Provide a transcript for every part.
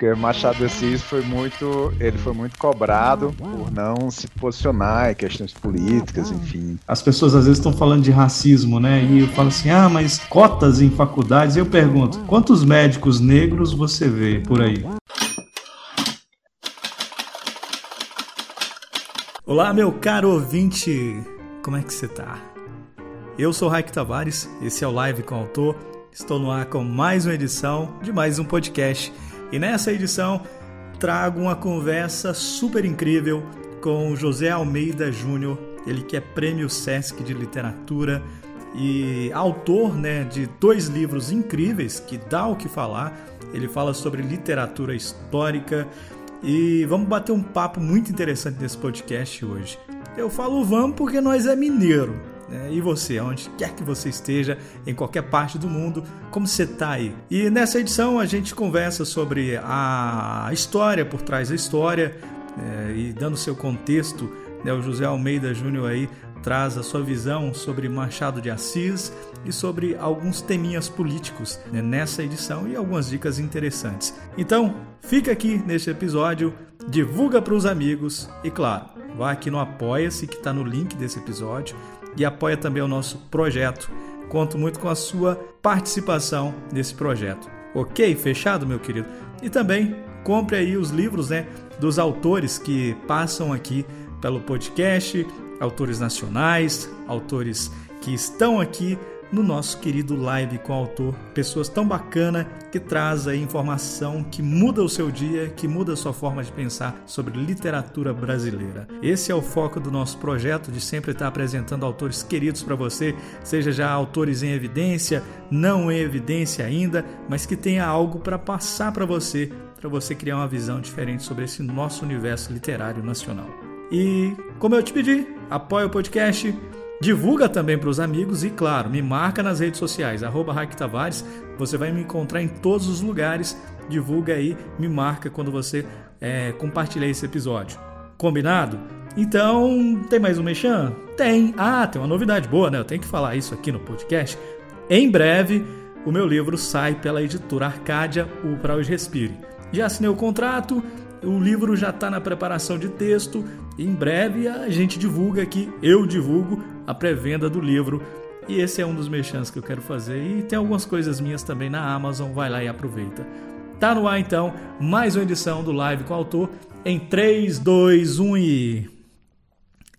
Porque Machado Assis foi muito, ele foi muito cobrado por não se posicionar em questões políticas, enfim. As pessoas às vezes estão falando de racismo, né? E eu falo assim: "Ah, mas cotas em faculdades". Eu pergunto: "Quantos médicos negros você vê por aí?" Olá, meu caro ouvinte. Como é que você tá? Eu sou Raik Tavares, esse é o Live com o Autor. Estou no ar com mais uma edição de mais um podcast e nessa edição trago uma conversa super incrível com José Almeida Júnior, ele que é prêmio Sesc de literatura e autor né, de dois livros incríveis que dá o que falar. Ele fala sobre literatura histórica e vamos bater um papo muito interessante nesse podcast hoje. Eu falo vamos porque nós é mineiro. Né? E você, onde quer que você esteja, em qualquer parte do mundo, como você está aí? E nessa edição a gente conversa sobre a história por trás da história é, e dando seu contexto. Né? O José Almeida Júnior aí traz a sua visão sobre Machado de Assis e sobre alguns teminhas políticos né, nessa edição e algumas dicas interessantes. Então, fica aqui neste episódio, divulga para os amigos e, claro, vá aqui no Apoia-se que está no link desse episódio e apoia também o nosso projeto. Conto muito com a sua participação nesse projeto. Ok? Fechado, meu querido? E também compre aí os livros né, dos autores que passam aqui pelo podcast, autores nacionais, autores que estão aqui no nosso querido live com o autor, pessoas tão bacana que traz a informação que muda o seu dia, que muda a sua forma de pensar sobre literatura brasileira. Esse é o foco do nosso projeto de sempre estar apresentando autores queridos para você, seja já autores em evidência, não em evidência ainda, mas que tenha algo para passar para você, para você criar uma visão diferente sobre esse nosso universo literário nacional. E como eu te pedi, apoia o podcast Divulga também para os amigos e, claro, me marca nas redes sociais, arroba Tavares. Você vai me encontrar em todos os lugares. Divulga aí, me marca quando você é, compartilhar esse episódio. Combinado? Então, tem mais um mexão? Tem. Ah, tem uma novidade boa, né? Eu tenho que falar isso aqui no podcast. Em breve, o meu livro sai pela editora Arcádia, o Para Hoje Respire. Já assinei o contrato, o livro já está na preparação de texto. Em breve a gente divulga aqui, eu divulgo a pré-venda do livro. E esse é um dos mexãs que eu quero fazer. E tem algumas coisas minhas também na Amazon, vai lá e aproveita. Tá no ar então, mais uma edição do Live com o Autor em 3, 2, 1 e.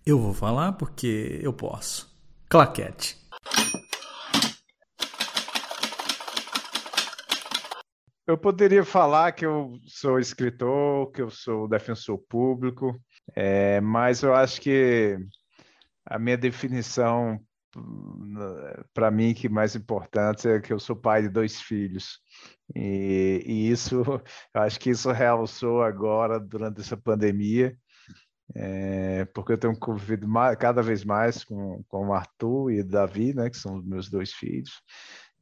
Eu vou falar porque eu posso. Claquete. Eu poderia falar que eu sou escritor, que eu sou defensor público, é, mas eu acho que a minha definição, para mim, que mais importante é que eu sou pai de dois filhos. E, e isso, acho que isso realçou agora, durante essa pandemia, é, porque eu tenho convivido mais, cada vez mais com, com o Arthur e o Davi, né, que são os meus dois filhos.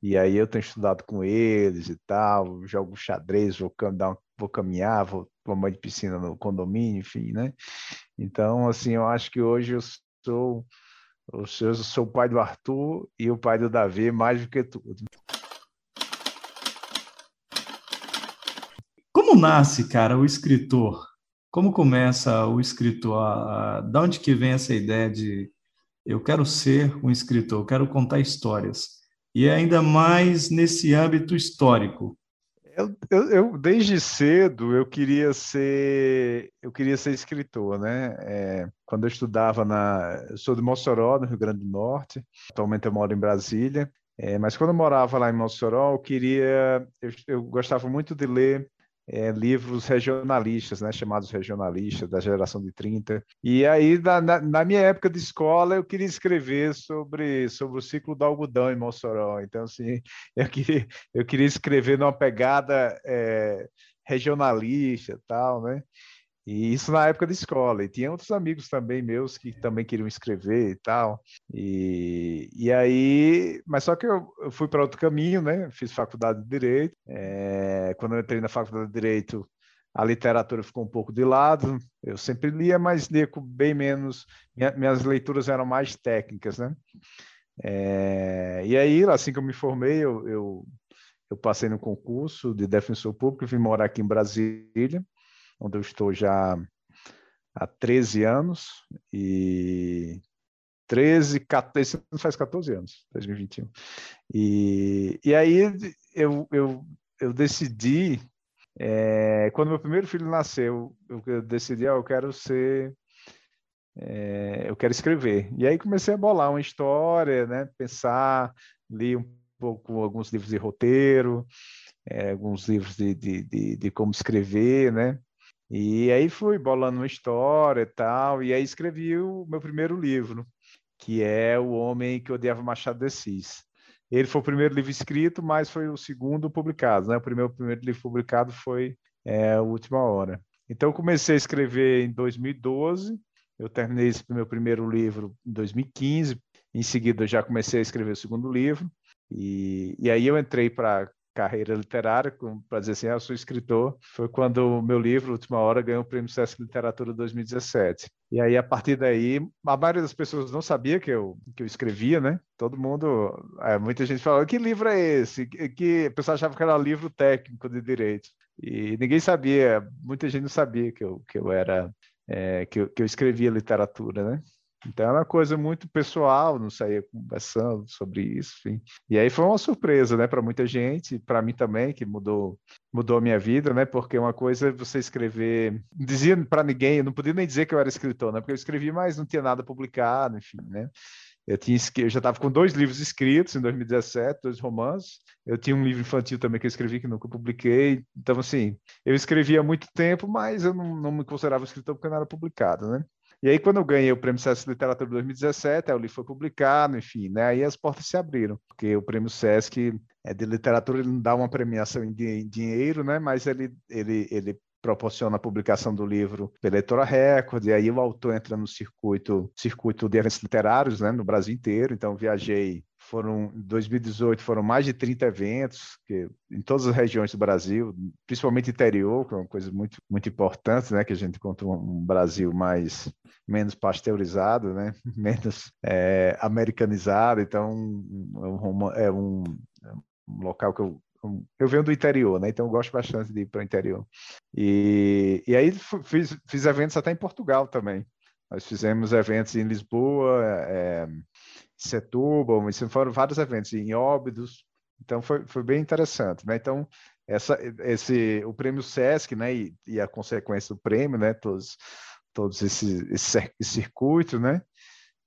E aí eu tenho estudado com eles e tal, jogo xadrez, vou, vou caminhar, vou tomar de piscina no condomínio, enfim, né? Então, assim, eu acho que hoje eu sou, eu sou o pai do Arthur e o pai do Davi, mais do que tudo. Como nasce, cara, o escritor? Como começa o escritor? Da onde que vem essa ideia de eu quero ser um escritor, eu quero contar histórias? e ainda mais nesse âmbito histórico? Eu, eu, eu, desde cedo eu queria ser eu queria ser escritor, né? É, quando eu estudava na eu sou de Mossoró, no Rio Grande do Norte. Atualmente eu moro em Brasília. É, mas quando eu morava lá em Mossoró, eu queria eu, eu gostava muito de ler é, livros regionalistas, né, chamados regionalistas, da geração de 30. E aí, na, na, minha época de escola, eu queria escrever sobre, sobre o ciclo do algodão em Mossoró. Então, assim, eu queria, eu queria escrever numa pegada é, regionalista tal, né? E isso na época da escola. E tinha outros amigos também meus que também queriam escrever e tal. E, e aí, mas só que eu, eu fui para outro caminho, né? Fiz faculdade de Direito. É, quando eu entrei na faculdade de Direito, a literatura ficou um pouco de lado. Eu sempre lia, mas lia com bem menos. Minha, minhas leituras eram mais técnicas, né? É, e aí, assim que eu me formei, eu, eu eu passei no concurso de defensor público, vim morar aqui em Brasília, onde eu estou já há 13 anos e 13, 14, faz 14 anos, 2021. E, e aí eu, eu, eu decidi, é, quando meu primeiro filho nasceu, eu, eu decidi, ah, eu quero ser, é, eu quero escrever. E aí comecei a bolar uma história, né, pensar, li um pouco alguns livros de roteiro, é, alguns livros de, de, de, de como escrever, né, e aí fui bolando uma história e tal, e aí escrevi o meu primeiro livro, que é O Homem que Odiava Machado de Assis. Ele foi o primeiro livro escrito, mas foi o segundo publicado. Né? O primeiro, primeiro livro publicado foi é, A Última Hora. Então, eu comecei a escrever em 2012, eu terminei esse meu primeiro livro em 2015, em seguida eu já comecei a escrever o segundo livro, e, e aí eu entrei para carreira literária, para dizer assim, ah, eu sou escritor, foi quando o meu livro, Última Hora, ganhou o Prêmio Sesc Literatura 2017. E aí, a partir daí, a maioria das pessoas não sabia que eu, que eu escrevia, né? Todo mundo, é, muita gente falava, que livro é esse? Que, que o pessoal achava que era livro técnico de direito. E ninguém sabia, muita gente não sabia que eu, que eu era, é, que, eu, que eu escrevia literatura, né? Então era uma coisa muito pessoal, não saía conversando sobre isso, enfim. E aí foi uma surpresa, né, para muita gente, para mim também, que mudou mudou a minha vida, né? Porque uma coisa é você escrever, não dizia para ninguém, eu não podia nem dizer que eu era escritor, né? Porque eu escrevi, mas não tinha nada publicado, enfim, né? Eu, tinha, eu já estava com dois livros escritos em 2017, dois romances. Eu tinha um livro infantil também que eu escrevi que nunca publiquei. Então, assim, eu escrevia há muito tempo, mas eu não, não me considerava escritor porque não era publicado, né? E aí, quando eu ganhei o Prêmio Sesc Literatura 2017, aí o livro foi publicado, enfim, né? Aí as portas se abriram, porque o Prêmio Sesc é de literatura, ele não dá uma premiação em dinheiro, né? Mas ele, ele, ele proporciona a publicação do livro pela Editora Record, e aí o autor entra no circuito, circuito de eventos literários, né, no Brasil inteiro. Então, viajei foram em 2018 foram mais de 30 eventos que, em todas as regiões do Brasil, principalmente interior, que é uma coisa muito muito importante, né, que a gente encontra um Brasil mais menos pasteurizado, né, menos é, americanizado. Então é, é um, é um local que eu eu venho do interior, né? Então eu gosto bastante de ir para o interior. E, e aí fiz, fiz eventos até em Portugal também. Nós fizemos eventos em Lisboa, é, Setúbal, foram vários eventos em Óbidos, então foi, foi bem interessante, né? Então essa, esse, o prêmio Sesc, né, e, e a consequência do prêmio, né, todos, todos esses esse, circuito, né,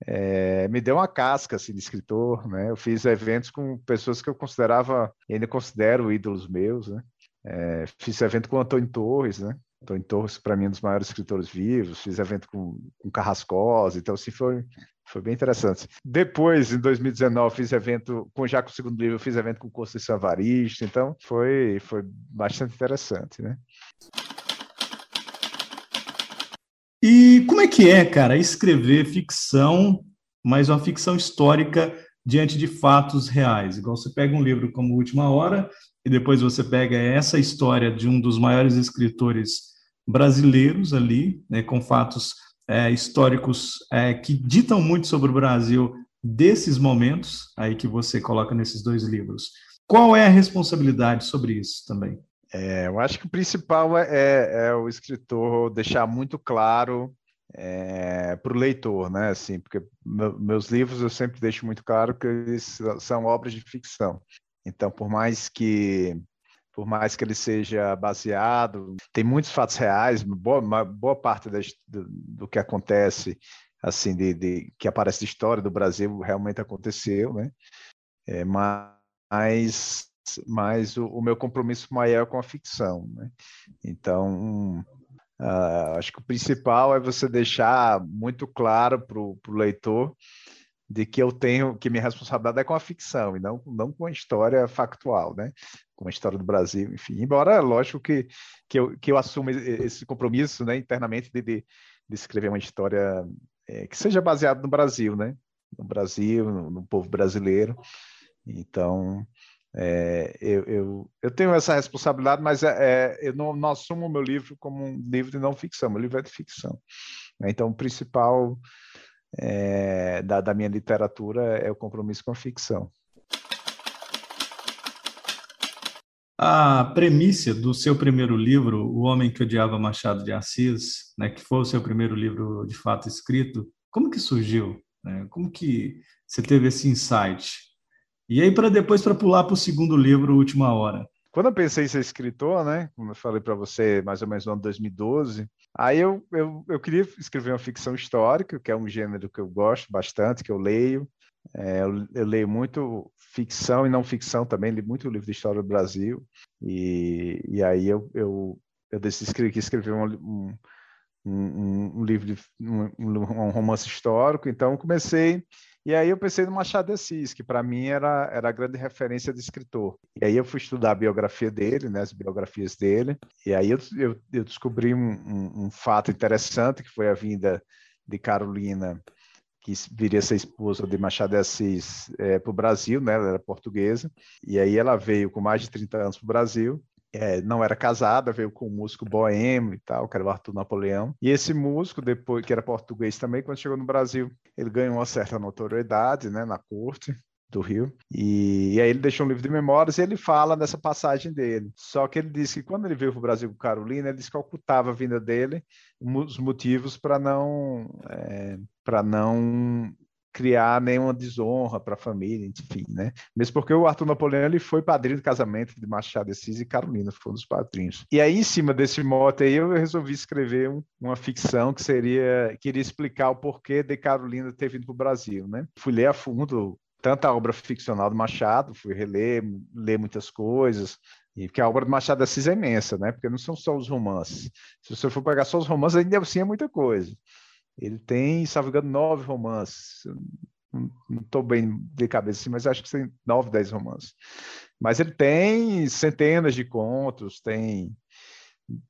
é, me deu uma casca assim, de escritor, né? Eu fiz eventos com pessoas que eu considerava, ainda considero ídolos meus, né? É, fiz evento com Antônio Torres, né? Antônio Torres, para mim, é um dos maiores escritores vivos. Fiz evento com, com Carrascosa, então, assim, foi, foi bem interessante. Depois, em 2019, fiz evento com já com o segundo livro, fiz evento com Conceição Avarista, então foi, foi bastante interessante, né? E como é que é, cara, escrever ficção, mas uma ficção histórica diante de fatos reais? Igual você pega um livro como Última Hora e depois você pega essa história de um dos maiores escritores brasileiros ali, né, com fatos é, históricos é, que ditam muito sobre o Brasil desses momentos aí que você coloca nesses dois livros. Qual é a responsabilidade sobre isso também? É, eu acho que o principal é, é, é o escritor deixar muito claro é, para o leitor, né? Assim, porque meu, meus livros eu sempre deixo muito claro que eles são obras de ficção. Então, por mais que por mais que ele seja baseado, tem muitos fatos reais, boa, boa parte do, do, que acontece, assim, de, de, que aparece de história do Brasil realmente aconteceu, né? É, mas mas o, o, meu compromisso maior é com a ficção, né? Então, uh, acho que o principal é você deixar muito claro para o leitor de que eu tenho, que minha responsabilidade é com a ficção e não, não com a história factual, né? Com a história do Brasil, enfim. Embora, lógico que, que, eu, que eu assumo esse compromisso, né, internamente, de, de, de escrever uma história é, que seja baseada no Brasil, né? No Brasil, no, no povo brasileiro. Então, é, eu, eu, eu, tenho essa responsabilidade, mas é, é, eu não, não assumo o meu livro como um livro de não ficção, meu livro é de ficção. Né? Então, o principal é, da, da minha literatura é o compromisso com a ficção. A premissa do seu primeiro livro, O Homem que Odiava Machado de Assis, né, que foi o seu primeiro livro de fato escrito, como que surgiu? Né? Como que você teve esse insight? E aí, para depois, para pular para o segundo livro, Última Hora. Quando eu pensei em ser escritor, né, como eu falei para você, mais ou menos no ano 2012, aí eu, eu, eu queria escrever uma ficção histórica, que é um gênero que eu gosto bastante, que eu leio. É, eu, eu, leio muito ficção e não ficção também, li muito livro de história do Brasil. E, e aí eu, eu, eu decidi escrever, escrever um, um, um, livro, de, um, um romance histórico, então comecei e aí eu pensei no Machado de Assis, que para mim era, era a grande referência de escritor. E aí eu fui estudar a biografia dele, né, as biografias dele, e aí eu, eu, eu descobri um, um, um, fato interessante, que foi a vinda de Carolina, que viria a ser esposa de Machado de Assis, é, para o Brasil, né, ela era portuguesa, e aí ela veio com mais de 30 anos para o Brasil, é, não era casada, veio com um músico boêmio e tal, que era o Arthur Napoleão. E esse músico, depois que era português também, quando chegou no Brasil, ele ganhou uma certa notoriedade né, na corte do Rio. E, e, aí ele deixou um livro de memórias e ele fala dessa passagem dele. Só que ele disse que quando ele veio para o Brasil com Carolina, ele disse que ocultava a vinda dele, os motivos para não é, para não criar nenhuma desonra para a família, enfim, né? Mesmo porque o Arthur Napoleão ele foi padrinho de casamento de Machado de Assis e Carolina, foi um dos padrinhos. E aí, em cima desse mote aí, eu resolvi escrever um, uma ficção que seria, queria explicar o porquê de Carolina ter vindo para o Brasil, né? Fui ler a fundo tanto a obra ficcional do Machado, fui reler, ler muitas coisas, e porque a obra do Machado de Assis é imensa, né? Porque não são só os romances. Se você for pegar só os romances, ainda assim é muita coisa. Ele tem, salvo engano, nove romances. Não estou bem de cabeça assim, mas acho que tem nove, dez romances. Mas ele tem centenas de contos, tem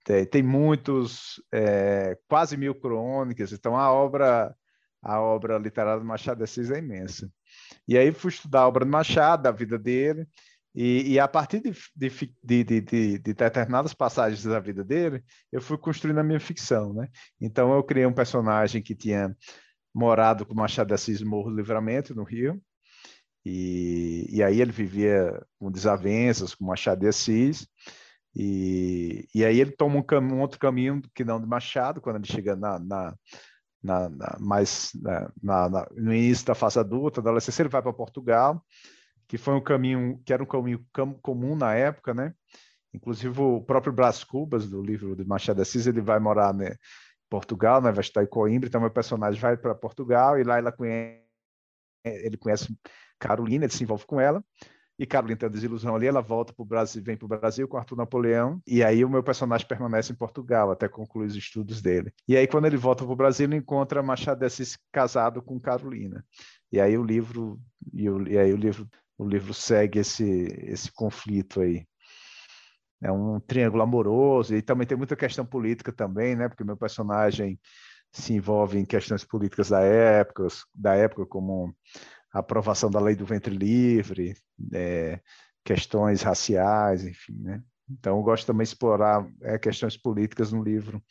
tem, tem muitos, é, quase mil crônicas. Então a obra a obra literária do Machado de Assis é imensa. E aí fui estudar a obra do Machado, a vida dele, e, e, a partir de, de, de, de, determinadas passagens da vida dele, eu fui construindo a minha ficção, né? Então eu criei um personagem que tinha morado com Machado de Assis Morro do Livramento, no Rio, e, e aí ele vivia com desavenças com Machado de Assis, e, e aí ele toma um, um, outro caminho que não de Machado, quando ele chega na, na, na, na mais no início da fase adulta, da adolescência, ele vai para Portugal, que foi um caminho que era um caminho comum na época, né? Inclusive o próprio Brás Cubas do livro de Machado de Assis, ele vai morar né, em Portugal, né? Vai estar em Coimbra, então meu personagem vai para Portugal e lá ela conhece, ele conhece Carolina, ele se envolve com ela. E Carolina tem a desilusão ali, ela volta para o Brasil, vem para o Brasil com Arthur Napoleão, e aí o meu personagem permanece em Portugal até concluir os estudos dele. E aí, quando ele volta para o Brasil, ele encontra Machado de Assis casado com Carolina. E aí o livro, e, o, e aí o livro o livro segue esse, esse conflito aí. É um triângulo amoroso e também tem muita questão política também, né? Porque meu personagem se envolve em questões políticas da época, da época como a aprovação da lei do ventre livre, é, questões raciais, enfim, né? Então eu gosto também de explorar é, questões políticas no livro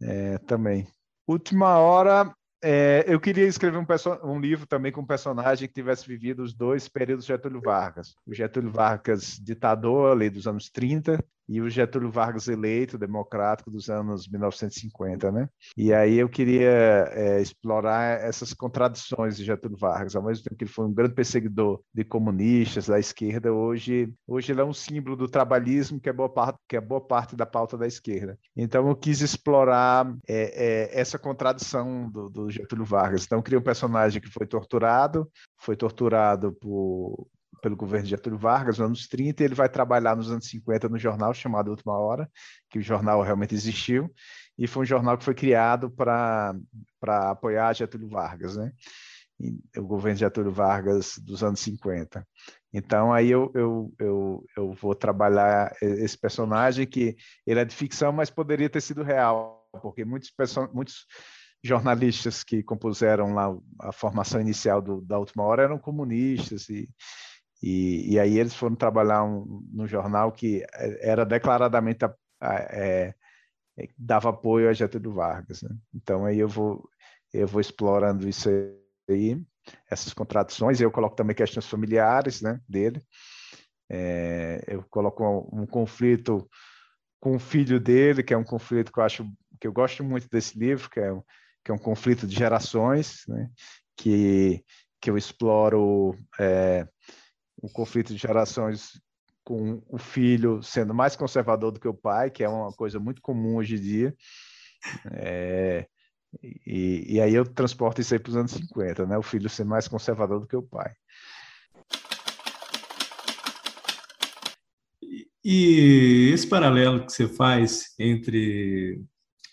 é, também. Última hora é, eu queria escrever um, um, livro também com um personagem que tivesse vivido os dois períodos de Getúlio Vargas. O Getúlio Vargas ditador ali dos anos 30 e o Getúlio Vargas eleito, democrático, dos anos 1950, né? E aí eu queria é, explorar essas contradições de Getúlio Vargas. Ao mesmo tempo que ele foi um grande perseguidor de comunistas, da esquerda, hoje, hoje ele é um símbolo do trabalhismo, que é boa parte, que é boa parte da pauta da esquerda. Então eu quis explorar é, é, essa contradição do, do Getúlio Vargas. Então eu criei um personagem que foi torturado, foi torturado por, pelo governo Getúlio Vargas nos anos 30, e ele vai trabalhar nos anos 50 no jornal chamado Última Hora, que o jornal realmente existiu, e foi um jornal que foi criado para apoiar Getúlio Vargas, né? O governo Getúlio Vargas dos anos 50. Então, aí eu, eu, eu, eu vou trabalhar esse personagem que ele é de ficção, mas poderia ter sido real, porque muitos, muitos jornalistas que compuseram lá a formação inicial do, da Última Hora eram comunistas e, e, e aí eles foram trabalhar um, no jornal que é, era declaradamente a, a, é, é, dava apoio a Getúlio Vargas. Né? Então aí eu vou eu vou explorando isso aí, essas contradições. Eu coloco também questões familiares, né, dele. É, eu coloco um, um, conflito com o filho dele, que é um conflito que eu acho que eu gosto muito desse livro, que é, que é um conflito de gerações, né? que, que eu exploro é, um conflito de gerações com o filho sendo mais conservador do que o pai, que é uma coisa muito comum hoje em dia. É, e, e, aí eu transporto isso aí para os anos 50, né? O filho ser mais conservador do que o pai. E esse paralelo que você faz entre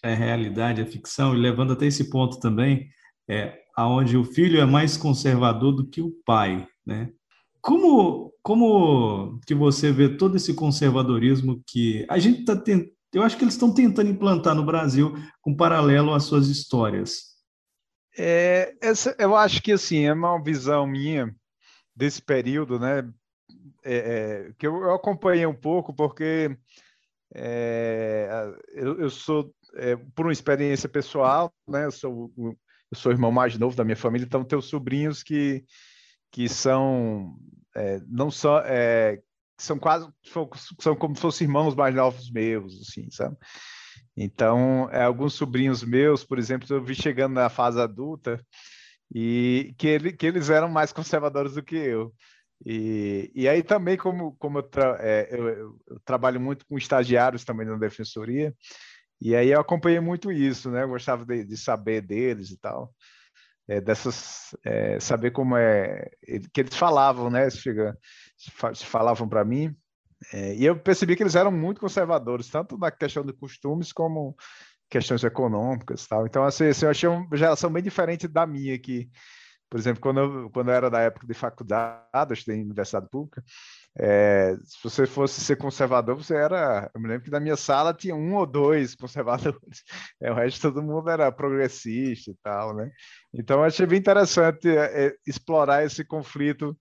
a realidade e a ficção, e levando até esse ponto também, é aonde o filho é mais conservador do que o pai, né? Como, como que você vê todo esse conservadorismo que a gente está tentando, eu acho que eles estão tentando implantar no Brasil com paralelo às suas histórias? É, essa, eu acho que assim é uma visão minha desse período, né? é, é, que eu, eu, acompanhei um pouco, porque é, eu, eu, sou, é, por uma experiência pessoal, né, eu sou, eu sou o irmão mais novo da minha família, então tenho sobrinhos que, que são, é, não só, é, são quase, são como se fossem irmãos mais novos meus, assim, sabe? Então, alguns sobrinhos meus, por exemplo, eu vi chegando na fase adulta, e que, ele, que eles eram mais conservadores do que eu. E, e aí também, como, como eu, tra é, eu, eu, trabalho muito com estagiários também na defensoria, e aí eu acompanhei muito isso, né? Eu gostava de, de saber deles e tal, é, dessas, é, saber como é que eles falavam, né? Chega, falavam para mim, é, e eu percebi que eles eram muito conservadores, tanto na questão de costumes como questões econômicas, tal. Então assim, assim eu achei uma geração bem diferente da minha que por exemplo, quando eu, quando eu era da época de faculdade, eu em universidade pública, é, se você fosse ser conservador, você era. Eu me lembro que na minha sala tinha um ou dois conservadores, é, o resto todo mundo era progressista e tal, né? Então, eu achei bem interessante é, é, explorar esse conflito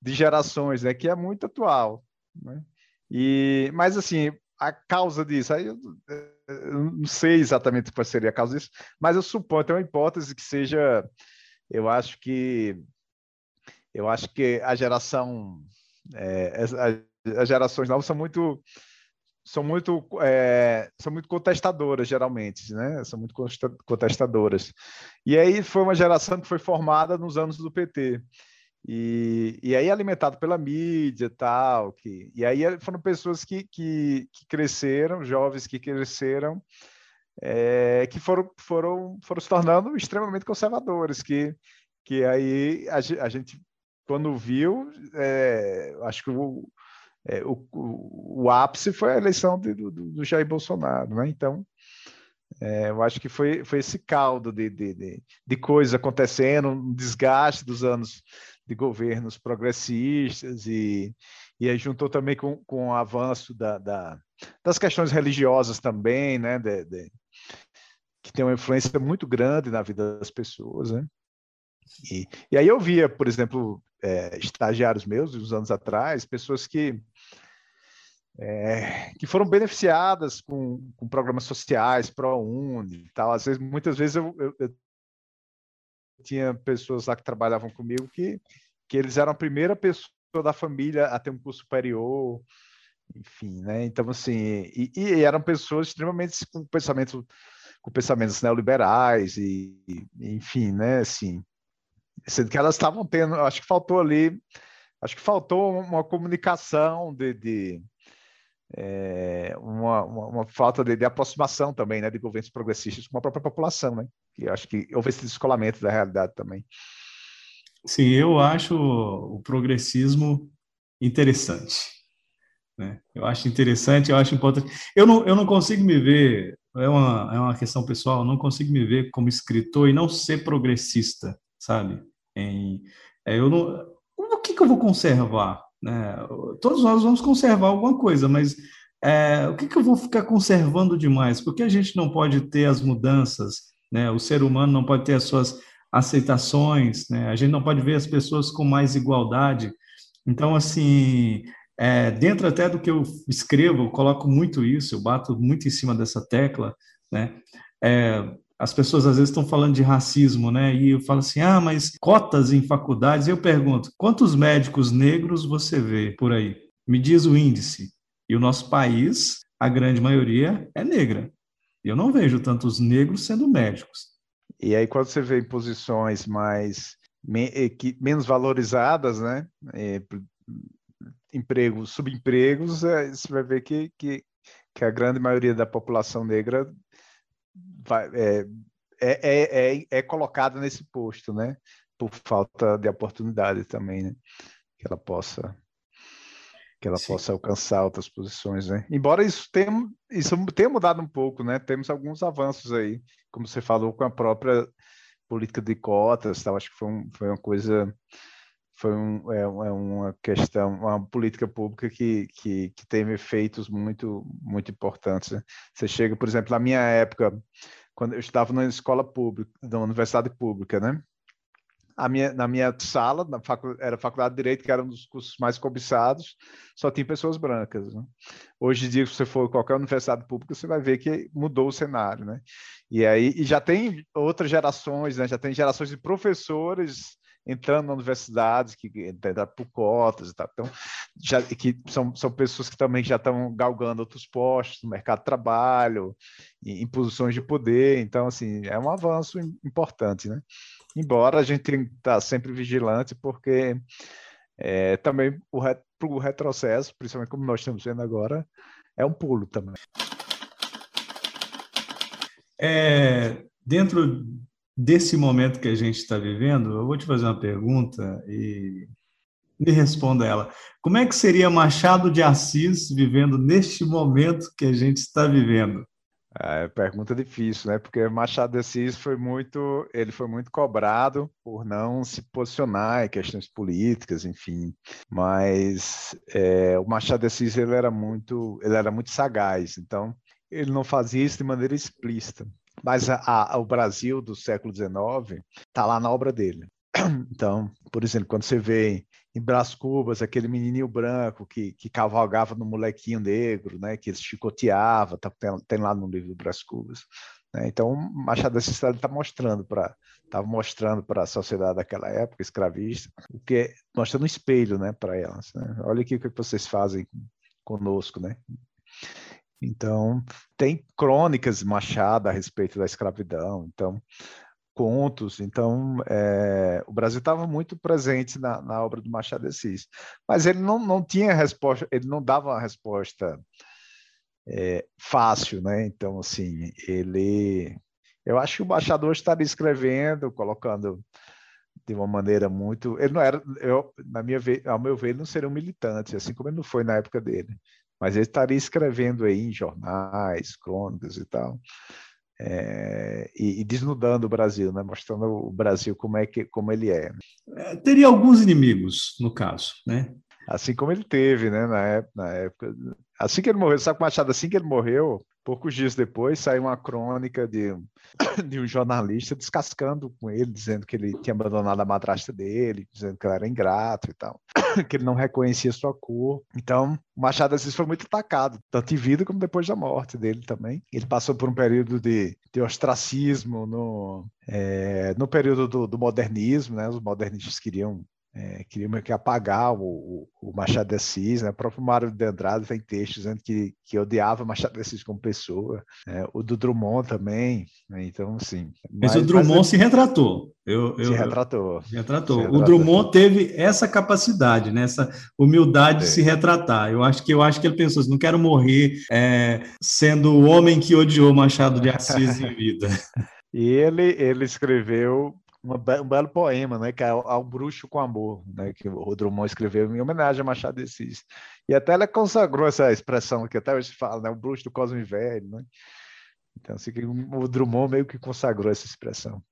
de gerações, né? Que é muito atual, né? E, mas, assim, a causa disso, aí eu, eu não sei exatamente qual seria a causa disso, mas eu suponho, tem uma hipótese que seja eu acho que eu acho que a geração é, as gerações novas são muito são muito é, são muito contestadoras geralmente né? São muito contestadoras. E aí foi uma geração que foi formada nos anos do PT e, e aí alimentado pela mídia tal que e aí foram pessoas que, que, que cresceram jovens que cresceram é, que foram, foram, foram se tornando extremamente conservadores, que, que aí a, a gente, quando viu, é, acho que o, é, o, o, o, ápice foi a eleição de, do, do, Jair Bolsonaro, né? Então, é, eu acho que foi, foi esse caldo de, de, de, de coisas acontecendo, um desgaste dos anos de governos progressistas e, e aí juntou também com, com o avanço da, da das questões religiosas também, né, de, de, que tem uma influência muito grande na vida das pessoas, né? E, e aí eu via, por exemplo, é, estagiários meus, uns anos atrás, pessoas que é, que foram beneficiadas com, com programas sociais, ProUni e tal. Às vezes, muitas vezes eu, eu, eu, tinha pessoas lá que trabalhavam comigo que, que eles eram a primeira pessoa da família a ter um curso superior, enfim, né? Então, assim, e, e eram pessoas extremamente com pensamento com pensamentos neoliberais e, e enfim, né? Assim, sendo que elas estavam tendo, acho que faltou ali, acho que faltou uma comunicação de, de é, uma, uma, uma, falta de, de, aproximação também, né, de governos progressistas com a própria população, né? Que acho que houve esse descolamento da realidade também. Sim, eu acho o progressismo interessante. Né? Eu acho interessante, eu acho importante. Eu não, eu não consigo me ver, é uma, é uma questão pessoal, não consigo me ver como escritor e não ser progressista, sabe? Em, é, eu não, o que, que eu vou conservar? Né? Todos nós vamos conservar alguma coisa, mas é, o que, que eu vou ficar conservando demais? Porque a gente não pode ter as mudanças, né? o ser humano não pode ter as suas aceitações, né? a gente não pode ver as pessoas com mais igualdade. Então, assim, é, dentro até do que eu escrevo, eu coloco muito isso, eu bato muito em cima dessa tecla, né? É, as pessoas às vezes estão falando de racismo, né? E eu falo assim, ah, mas cotas em faculdades. Eu pergunto, quantos médicos negros você vê por aí? Me diz o índice. E o nosso país, a grande maioria é negra. Eu não vejo tantos negros sendo médicos. E aí, quando você vê em posições mais menos valorizadas, né? É, empregos, subempregos, é, você vai ver que, que, que, a grande maioria da população negra vai, é, é, é, é colocada nesse posto, né? Por falta de oportunidade também, né? Que ela possa que ela Sim. possa alcançar outras posições, né? Embora isso tenha, isso tenha mudado um pouco, né? Temos alguns avanços aí, como você falou, com a própria política de cotas, tal. acho que foi, um, foi uma coisa, foi um, é, é uma questão, uma política pública que, que, que teve efeitos muito, muito importantes. Né? Você chega, por exemplo, na minha época, quando eu estava na escola pública, na universidade pública, né? a minha, na minha sala, na facu, era a Faculdade de Direito, que era um dos cursos mais cobiçados, só tinha pessoas brancas. Né? Hoje em dia, se você for qualquer universidade pública, você vai ver que mudou o cenário. Né? E aí e já tem outras gerações, né? já tem gerações de professores entrando na universidade, que entraram por cotas e tal. Então, já, que são, são pessoas que também já estão galgando outros postos no mercado de trabalho, em, em posições de poder. Então, assim, é um avanço importante, né? embora a gente estar sempre vigilante, porque é, também o, o retrocesso, principalmente como nós estamos vendo agora, é um pulo também. É, dentro desse momento que a gente está vivendo, eu vou te fazer uma pergunta e me responda ela. Como é que seria Machado de Assis vivendo neste momento que a gente está vivendo? É pergunta difícil, né? Porque Machado de Assis foi muito, ele foi muito cobrado por não se posicionar em questões políticas, enfim. Mas é, o Machado de Assis ele era muito, ele era muito sagaz. Então ele não fazia isso de maneira explícita. Mas a, a, o Brasil do século XIX está lá na obra dele. Então, por exemplo, quando você vê em Brás Cubas, aquele menininho branco que, que cavalgava no molequinho negro, né, que ele chicoteava, tá, tem, tem lá no livro do Brás Cubas. Né? Então, Machado de Assis está mostrando para estava mostrando para a sociedade daquela época escravista o que é, mostrando um espelho, né, para elas. Né? Olha aqui o que vocês fazem conosco, né? Então, tem crônicas de Machado a respeito da escravidão. Então, contos. Então, é, o Brasil estava muito presente na, na, obra do Machado de Assis, mas ele não, não tinha resposta, ele não dava uma resposta é, fácil, né? Então, assim, ele, eu acho que o Machado hoje estaria escrevendo, colocando de uma maneira muito, ele não era, eu, na minha, ao meu ver, ele não seria um militante, assim como ele não foi na época dele, mas ele estaria escrevendo aí em jornais, crônicas e tal é, e, e, desnudando o Brasil, né? mostrando o Brasil como é que como ele é. é. Teria alguns inimigos no caso, né? Assim como ele teve, né? Na época, na época, assim que ele morreu, sabe Machado? Assim que ele morreu, poucos dias depois saiu uma crônica de, de um jornalista descascando com ele, dizendo que ele tinha abandonado a madrasta dele, dizendo que ele era ingrato e tal, que ele não reconhecia sua cor. Então, o Machado Assis foi muito atacado, tanto em vida como depois da morte dele também. Ele passou por um período de, de ostracismo no, é, no período do, do modernismo, né? Os modernistas queriam é, queria que apagar o, o, Machado de Assis, né? o próprio Mário de Andrade tem textos dizendo que, que odiava Machado de Assis como pessoa, é, o do Drummond também, né? então assim... Mas, mas o Drummond mas, se retratou. Eu, eu, se retratou. Se retratou. Se retratou. O Drummond teve essa capacidade, né? essa humildade Sim. de se retratar. Eu acho que eu acho que ele pensou assim, não quero morrer é, sendo o homem que odiou Machado de Assis em vida. E ele, ele escreveu um belo poema, né, que é Ao Bruxo com Amor, né, que o Drummond escreveu em homenagem a Machado de Assis. E até ela consagrou essa expressão que até hoje fala, né, o bruxo do Cosme Velho, né? Então, assim, o Drummond meio que consagrou essa expressão.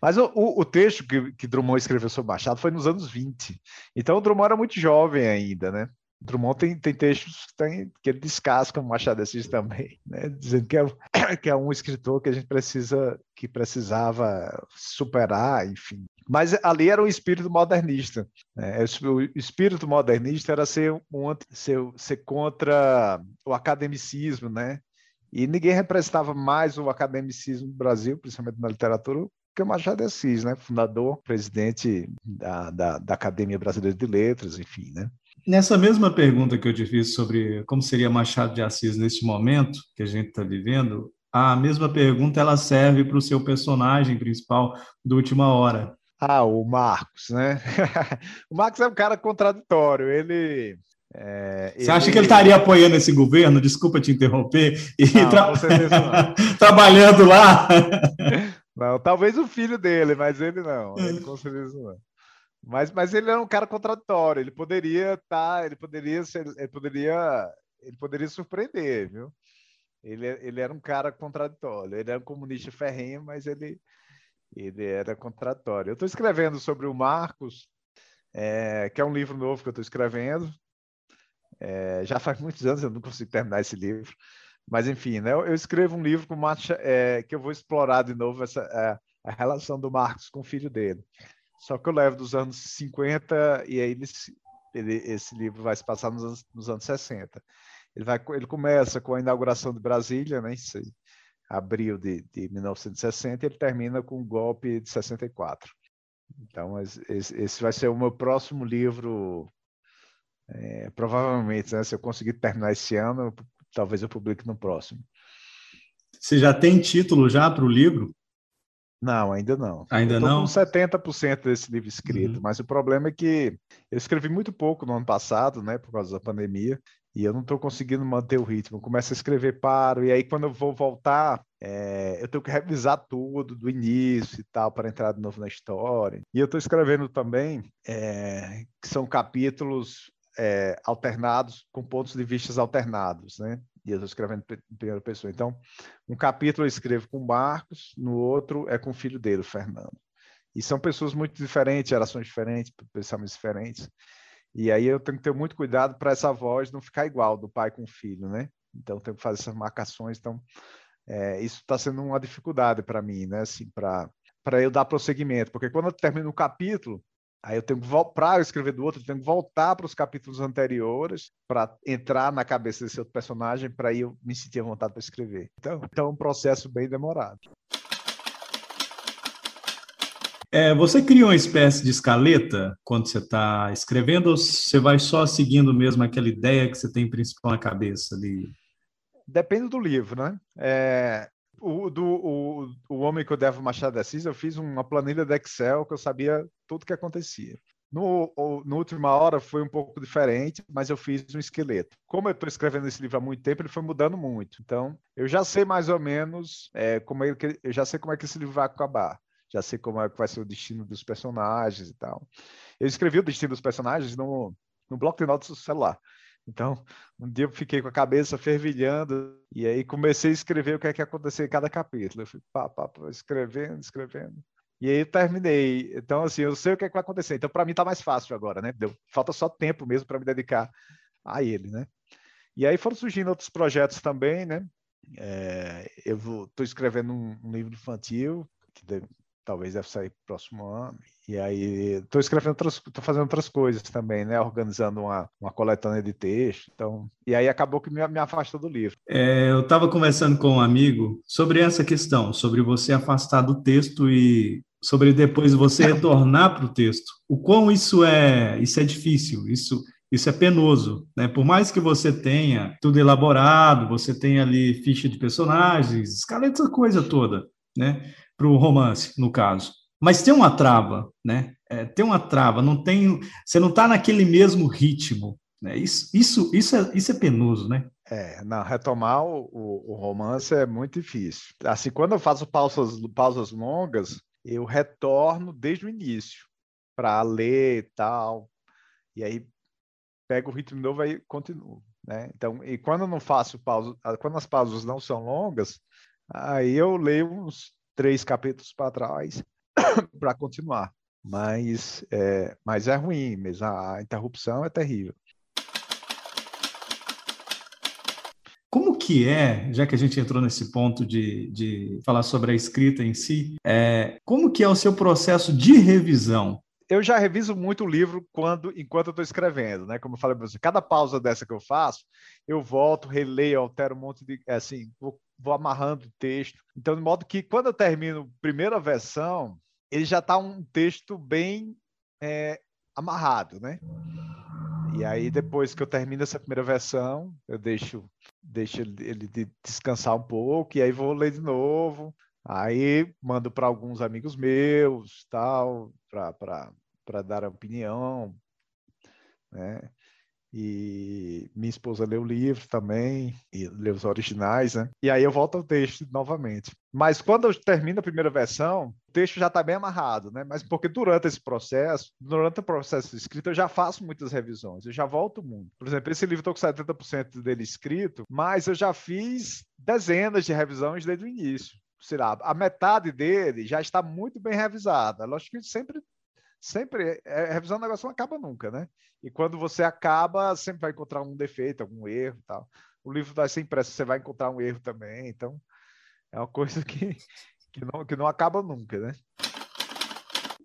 Mas o, o, o texto que, que, Drummond escreveu sobre Machado foi nos anos 20. Então, o Drummond era muito jovem ainda, né? Drummond tem, tem textos que, tem, que ele descasca o Machado de Assis também, né? dizendo que é, que é um escritor que a gente precisa, que precisava superar, enfim. Mas ali era um espírito modernista. Né? O espírito modernista era ser, um, ser, ser contra o academicismo, né? E ninguém representava mais o academicismo no Brasil, principalmente na literatura, que é o Machado de Assis, né? Fundador, presidente da, da, da Academia Brasileira de Letras, enfim, né? Nessa mesma pergunta que eu te fiz sobre como seria Machado de Assis neste momento que a gente está vivendo, a mesma pergunta ela serve para o seu personagem principal do Última Hora. Ah, o Marcos, né? o Marcos é um cara contraditório. Ele é, Você ele... acha que ele estaria apoiando esse governo? Desculpa te interromper. E não, tra... trabalhando lá? Não, talvez o filho dele, mas ele não. Ele com certeza não. Mas, mas ele era um cara contraditório. Ele poderia tá, ele poderia ser, ele poderia, ele poderia surpreender, viu? Ele, ele era um cara contraditório. Ele era um comunista ferrenho, mas ele, ele era contraditório. Eu estou escrevendo sobre o Marcos, é, que é um livro novo que eu estou escrevendo. É, já faz muitos anos eu não consigo terminar esse livro. Mas, enfim, né, eu, eu escrevo um livro com Marcha, é, que eu vou explorar de novo essa, é, a relação do Marcos com o filho dele. Só que eu levo dos anos 50 e aí ele, ele, esse livro vai se passar nos anos, nos anos 60. Ele, vai, ele começa com a inauguração de Brasília, né, em abril de, de 1960, e ele termina com o golpe de 64. Então, esse, esse vai ser o meu próximo livro, é, provavelmente, né, se eu conseguir terminar esse ano, talvez eu publique no próximo. Você já tem título já para o livro? Não, ainda não. Ainda eu não? com 70% desse livro escrito, uhum. mas o problema é que eu escrevi muito pouco no ano passado, né, por causa da pandemia, e eu não estou conseguindo manter o ritmo. Começo a escrever, paro, e aí quando eu vou voltar, é, eu tenho que revisar tudo do início e tal, para entrar de novo na história. E eu estou escrevendo também, é, que são capítulos é, alternados, com pontos de vista alternados, né? E eu estou escrevendo em primeira pessoa. Então, um capítulo eu escrevo com Marcos, no outro é com o filho dele, o Fernando. E são pessoas muito diferentes, gerações diferentes, pensamentos diferentes. E aí eu tenho que ter muito cuidado para essa voz não ficar igual do pai com o filho, né? Então tenho que fazer essas marcações. Então é, isso está sendo uma dificuldade para mim, né? Assim, para para eu dar prosseguimento, porque quando eu termino o capítulo, aí eu tenho que para escrever do outro, eu tenho que voltar para os capítulos anteriores para entrar na cabeça desse outro personagem para eu me sentir à vontade para escrever. Então, então é um processo bem demorado. É, você cria uma espécie de escaleta quando você está escrevendo ou você vai só seguindo mesmo aquela ideia que você tem principal na cabeça ali? Depende do livro, né? É, o, do, o, o Homem que devo Machado de Assis, eu fiz uma planilha de Excel que eu sabia tudo que acontecia. No, no última hora foi um pouco diferente, mas eu fiz um esqueleto. Como eu estou escrevendo esse livro há muito tempo, ele foi mudando muito. Então, eu já sei mais ou menos é, como é que eu já sei como é que esse livro vai acabar já sei como é que vai ser o destino dos personagens e tal. Eu escrevi o destino dos personagens no, no bloco de notas do celular. Então, um dia eu fiquei com a cabeça fervilhando e aí comecei a escrever o que é que ia acontecer em cada capítulo. Eu fui pá, pá, pá, escrevendo, escrevendo. E aí eu terminei. Então, assim, eu sei o que é que vai acontecer. Então, para mim tá mais fácil agora, né? Deu, falta só tempo mesmo para me dedicar a ele, né? E aí foram surgindo outros projetos também, né? É, eu estou escrevendo um, um, livro infantil que talvez deve sair próximo ano. E aí estou escrevendo estou fazendo outras coisas também, né? Organizando uma, uma coletânea de texto. Então, e aí acabou que me, me afasta do livro. É, eu estava conversando com um amigo sobre essa questão, sobre você afastar do texto e sobre depois você retornar para o texto. O quão isso é, isso é difícil, isso isso é penoso, né? Por mais que você tenha tudo elaborado, você tenha ali ficha de personagens, escaleta essa coisa toda, né? Para o romance, no caso. Mas tem uma trava, né? É, tem uma trava, não tem. Você não está naquele mesmo ritmo. Né? Isso, isso, isso, é, isso é penoso, né? É, não, retomar o, o, romance é muito difícil. Assim, quando eu faço pausas, pausas longas, eu retorno desde o início para ler e tal. E aí pego o ritmo novo e continuo. Né? Então, e quando eu não faço pausa, quando as pausas não são longas, aí eu leio uns três capítulos para trás para continuar. Mas é, mas é ruim mesmo, a interrupção é terrível. Como que é, já que a gente entrou nesse ponto de, de falar sobre a escrita em si, é, como que é o seu processo de revisão? Eu já reviso muito o livro quando, enquanto eu estou escrevendo, né? Como eu falei para você, cada pausa dessa que eu faço, eu volto, releio, altero um monte de, assim, vou vou amarrando o texto. Então, de modo que quando eu termino a primeira versão, ele já está um texto bem é, amarrado, né? E aí, depois que eu termino essa primeira versão, eu deixo, deixo ele, descansar um pouco, e aí vou ler de novo. Aí mando para alguns amigos meus, tal, para dar opinião, né? E minha esposa lê o livro também, e lê os originais, né? E aí eu volto ao texto novamente. Mas quando eu termino a primeira versão, o texto já está bem amarrado, né? Mas porque durante esse processo, durante o processo de escrita, eu já faço muitas revisões, eu já volto muito. Por exemplo, esse livro estou com 70% dele escrito, mas eu já fiz dezenas de revisões desde o início. Sei lá, a metade dele já está muito bem revisada. Lógico que sempre sempre é, revisão do negócio não acaba nunca, né? E quando você acaba, sempre vai encontrar um defeito, algum erro, tal. O livro vai ser impresso, você vai encontrar um erro também. Então é uma coisa que que não que não acaba nunca, né?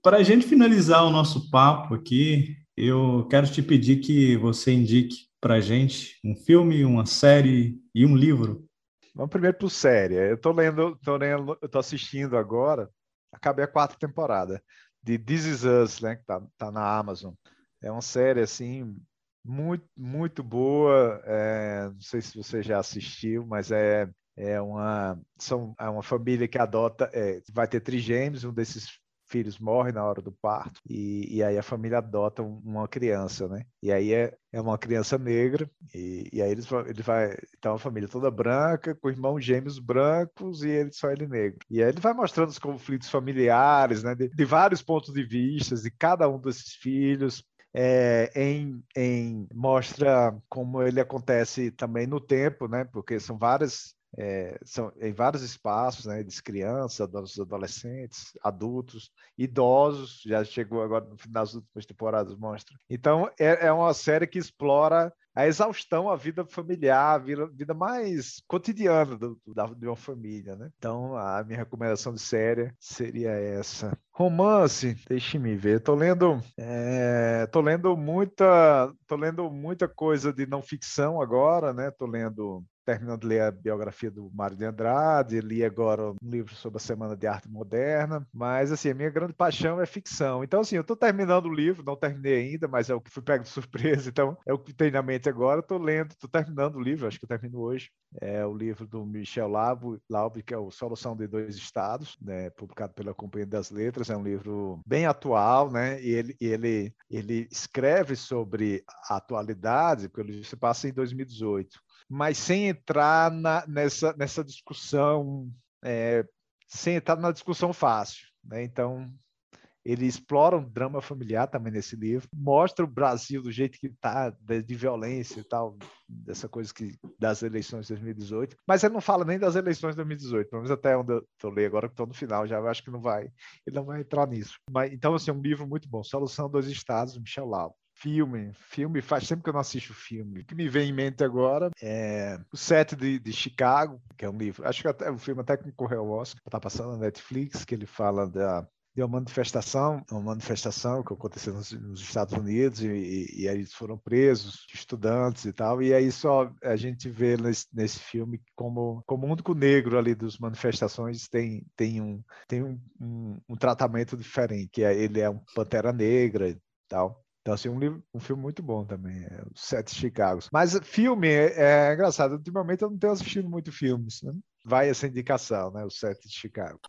Para a gente finalizar o nosso papo aqui, eu quero te pedir que você indique para a gente um filme, uma série e um livro. Vamos primeiro para série. Eu estou lendo, tô lendo, eu tô assistindo agora. Acabei a quarta temporada de This Is Us, né, que tá, tá na Amazon. É uma série assim muito muito boa. É, não sei se você já assistiu, mas é é uma são é uma família que adota é, vai ter trigêmeos, um desses filhos morre na hora do parto e, e aí a família adota uma criança, né? E aí é, é uma criança negra e, e aí eles ele vai então uma família toda branca com irmãos gêmeos brancos e ele só ele negro. E aí ele vai mostrando os conflitos familiares, né? De, de vários pontos de vista de cada um desses filhos. É, em, em, mostra como ele acontece também no tempo, né? Porque são várias é, são em vários espaços, né, de crianças, adolescentes, adultos, idosos, já chegou agora no das últimas temporadas, mostra. Então, é, é uma série que explora a exaustão, a vida familiar, a vida, vida mais cotidiana do, da, de uma família, né? Então, a minha recomendação de série seria essa. Romance, deixe-me ver. Tô lendo, é, lendo muita, tô lendo muita coisa de não ficção agora, né? Tô lendo terminando de ler a biografia do Mário de Andrade, li agora um livro sobre a Semana de Arte Moderna, mas assim, a minha grande paixão é ficção. Então, assim, eu estou terminando o livro, não terminei ainda, mas é o que fui pego de surpresa, então é o que tem na mente agora, estou lendo, estou terminando o livro, acho que eu termino hoje, é o livro do Michel Laube, que é o Solução de Dois Estados, né, publicado pela Companhia das Letras, é um livro bem atual, né, e ele, ele, ele escreve sobre a atualidade, porque livro se passa em 2018, mas sem entrar na, nessa, nessa discussão, é, sem entrar na discussão fácil. Né? Então, ele explora um drama familiar também nesse livro, mostra o Brasil do jeito que está, de, de, violência e tal, dessa coisa que das eleições de 2018, mas ele não fala nem das eleições de 2018, pelo menos até onde eu estou lendo agora, que estou no final, já acho que não vai, ele não vai entrar nisso. Mas, então, assim, um livro muito bom, Solução dos Estados, Michel Lau. Filme, filme, faz tempo que eu não assisto filme. O que me vem em mente agora é O Sete de, de Chicago, que é um livro, acho que até, o filme até concorreu ao Oscar, está passando na Netflix, que ele fala da, de uma manifestação, uma manifestação que aconteceu nos, nos Estados Unidos e, e, e, eles foram presos, estudantes e tal, e aí só a gente vê nesse, nesse filme como, como o único negro ali das manifestações tem, tem, um, tem um, um, um tratamento diferente, é, ele é um pantera negra e tal. Então, assim, um, livro, um filme muito bom também, é o Sete Chicago. Mas filme é, é, engraçado, ultimamente eu não tenho assistido muito filmes, né? Vai essa indicação, né? O Sete de Chicago.